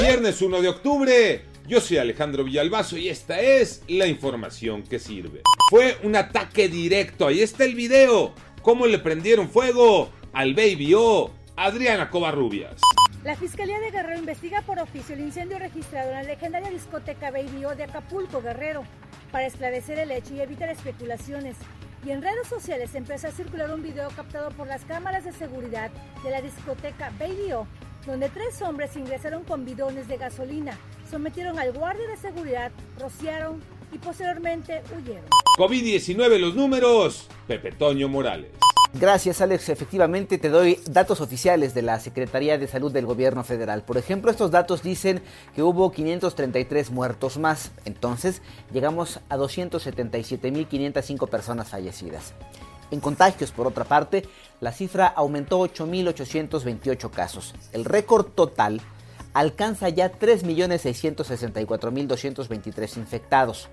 Viernes 1 de octubre. Yo soy Alejandro Villalbazo y esta es la información que sirve. Fue un ataque directo, ahí está el video. Cómo le prendieron fuego al Baby O, Adriana Covarrubias. La Fiscalía de Guerrero investiga por oficio el incendio registrado en la legendaria discoteca Baby O de Acapulco, Guerrero, para esclarecer el hecho y evitar especulaciones. Y en redes sociales empezó a circular un video captado por las cámaras de seguridad de la discoteca Baby O, donde tres hombres ingresaron con bidones de gasolina, sometieron al guardia de seguridad, rociaron y posteriormente huyeron. COVID-19 los números, Pepe Toño Morales. Gracias Alex, efectivamente te doy datos oficiales de la Secretaría de Salud del Gobierno Federal. Por ejemplo, estos datos dicen que hubo 533 muertos más, entonces llegamos a 277.505 personas fallecidas. En contagios, por otra parte, la cifra aumentó 8.828 casos. El récord total alcanza ya 3.664.223 infectados.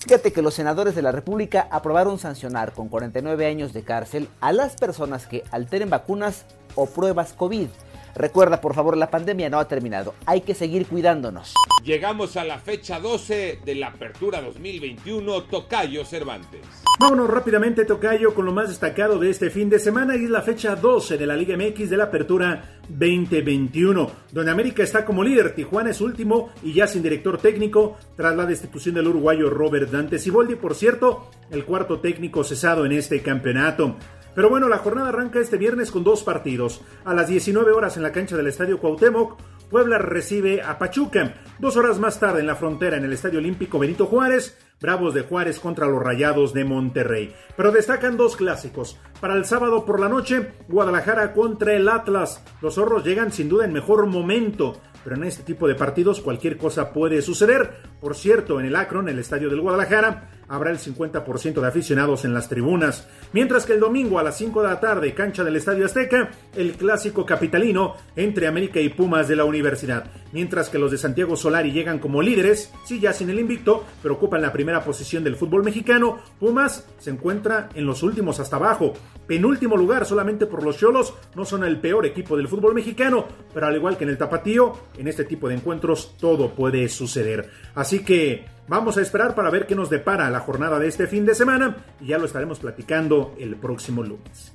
Fíjate que los senadores de la República aprobaron sancionar con 49 años de cárcel a las personas que alteren vacunas o pruebas COVID. Recuerda, por favor, la pandemia no ha terminado. Hay que seguir cuidándonos. Llegamos a la fecha 12 de la Apertura 2021 Tocayo Cervantes. Vámonos rápidamente, Tocayo, con lo más destacado de este fin de semana y es la fecha 12 de la Liga MX de la Apertura 2021, donde América está como líder, Tijuana es último y ya sin director técnico tras la destitución del uruguayo Robert Dante Siboldi, por cierto, el cuarto técnico cesado en este campeonato. Pero bueno, la jornada arranca este viernes con dos partidos. A las 19 horas en la cancha del Estadio Cuauhtémoc, Puebla recibe a Pachuca. Dos horas más tarde en la frontera en el Estadio Olímpico Benito Juárez, Bravos de Juárez contra los Rayados de Monterrey. Pero destacan dos clásicos. Para el sábado por la noche, Guadalajara contra el Atlas. Los zorros llegan sin duda en mejor momento pero en este tipo de partidos cualquier cosa puede suceder. Por cierto, en el Akron, el estadio del Guadalajara, habrá el 50% de aficionados en las tribunas. Mientras que el domingo a las 5 de la tarde, cancha del Estadio Azteca, el clásico capitalino entre América y Pumas de la Universidad. Mientras que los de Santiago Solari llegan como líderes, sí ya sin el invicto, pero ocupan la primera posición del fútbol mexicano, Pumas se encuentra en los últimos hasta abajo. Penúltimo lugar solamente por los Cholos, no son el peor equipo del fútbol mexicano, pero al igual que en el Tapatío, en este tipo de encuentros todo puede suceder. Así que vamos a esperar para ver qué nos depara la jornada de este fin de semana y ya lo estaremos platicando el próximo lunes.